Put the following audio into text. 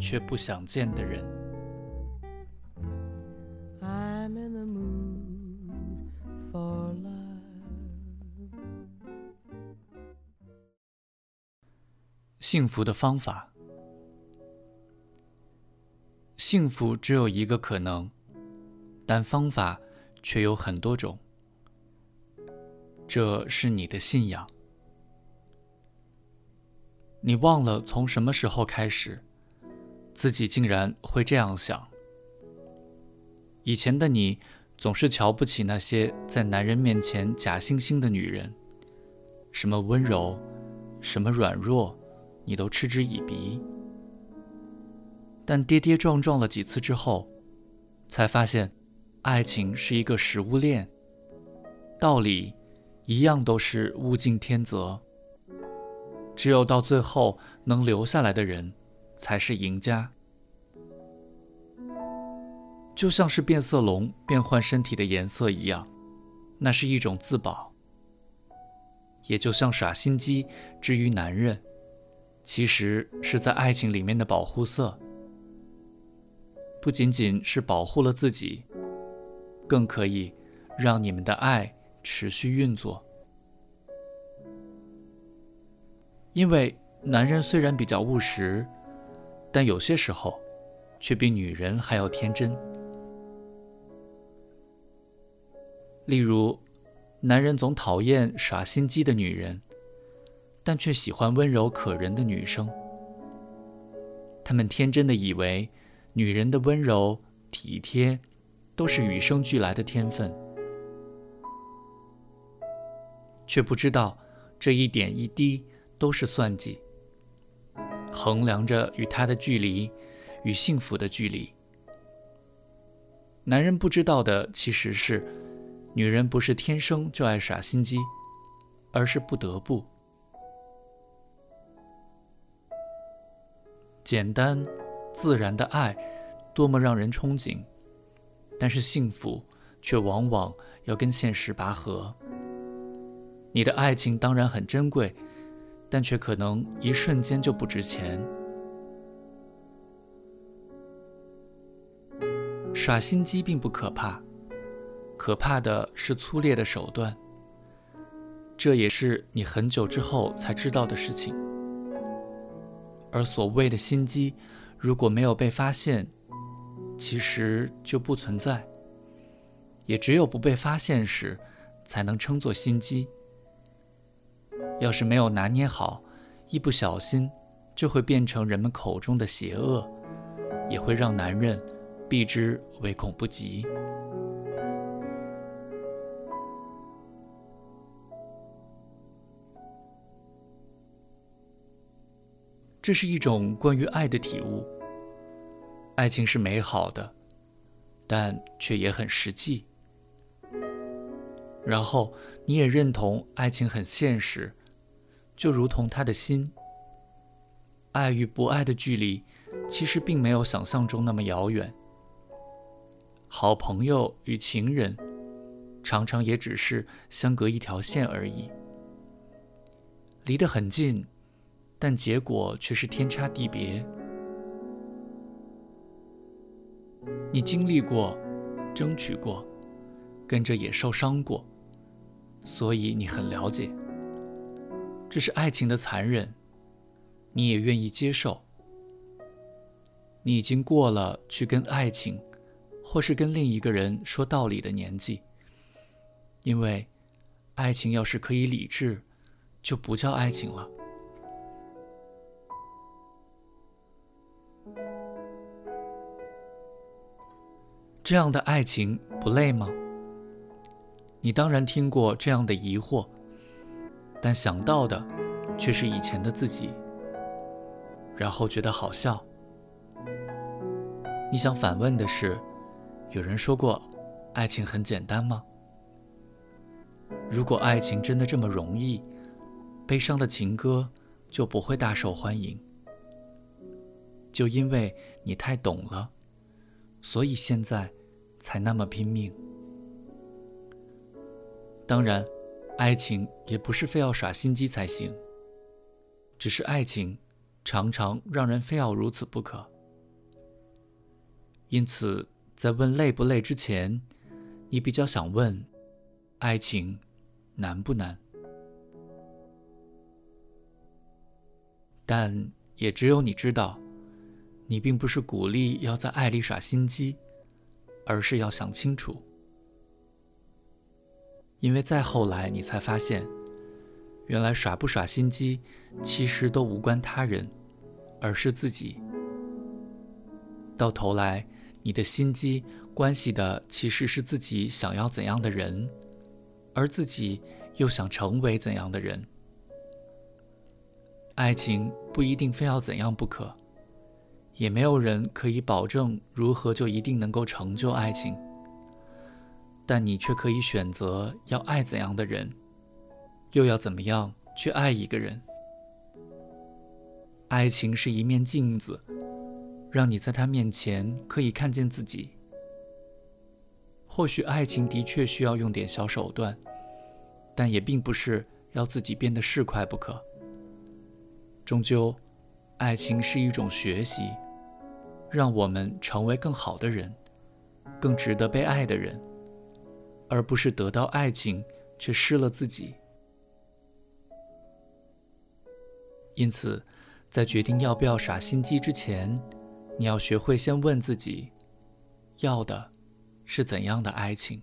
却不想见的人。幸福的方法，幸福只有一个可能，但方法却有很多种。这是你的信仰。你忘了从什么时候开始，自己竟然会这样想。以前的你总是瞧不起那些在男人面前假惺惺的女人，什么温柔，什么软弱，你都嗤之以鼻。但跌跌撞撞了几次之后，才发现，爱情是一个食物链，道理一样都是物竞天择。只有到最后能留下来的人，才是赢家。就像是变色龙变换身体的颜色一样，那是一种自保；也就像耍心机之于男人，其实是在爱情里面的保护色，不仅仅是保护了自己，更可以让你们的爱持续运作。因为男人虽然比较务实，但有些时候却比女人还要天真。例如，男人总讨厌耍心机的女人，但却喜欢温柔可人的女生。他们天真的以为，女人的温柔体贴都是与生俱来的天分，却不知道这一点一滴。都是算计，衡量着与他的距离，与幸福的距离。男人不知道的其实是，女人不是天生就爱耍心机，而是不得不。简单、自然的爱，多么让人憧憬，但是幸福却往往要跟现实拔河。你的爱情当然很珍贵。但却可能一瞬间就不值钱。耍心机并不可怕，可怕的是粗劣的手段。这也是你很久之后才知道的事情。而所谓的心机，如果没有被发现，其实就不存在。也只有不被发现时，才能称作心机。要是没有拿捏好，一不小心就会变成人们口中的邪恶，也会让男人避之唯恐不及。这是一种关于爱的体悟。爱情是美好的，但却也很实际。然后你也认同爱情很现实。就如同他的心，爱与不爱的距离，其实并没有想象中那么遥远。好朋友与情人，常常也只是相隔一条线而已，离得很近，但结果却是天差地别。你经历过，争取过，跟着也受伤过，所以你很了解。这是爱情的残忍，你也愿意接受。你已经过了去跟爱情，或是跟另一个人说道理的年纪，因为爱情要是可以理智，就不叫爱情了。这样的爱情不累吗？你当然听过这样的疑惑。但想到的却是以前的自己，然后觉得好笑。你想反问的是：有人说过，爱情很简单吗？如果爱情真的这么容易，悲伤的情歌就不会大受欢迎。就因为你太懂了，所以现在才那么拼命。当然，爱情也不是非要耍心机才行，只是爱情常常让人非要如此不可。因此，在问累不累之前，你比较想问：爱情难不难？但也只有你知道，你并不是鼓励要在爱里耍心机，而是要想清楚。因为再后来，你才发现，原来耍不耍心机，其实都无关他人，而是自己。到头来，你的心机关系的其实是自己想要怎样的人，而自己又想成为怎样的人。爱情不一定非要怎样不可，也没有人可以保证如何就一定能够成就爱情。但你却可以选择要爱怎样的人，又要怎么样去爱一个人。爱情是一面镜子，让你在他面前可以看见自己。或许爱情的确需要用点小手段，但也并不是要自己变得市侩不可。终究，爱情是一种学习，让我们成为更好的人，更值得被爱的人，而不是得到爱情却失了自己。因此，在决定要不要耍心机之前，你要学会先问自己：要的是怎样的爱情？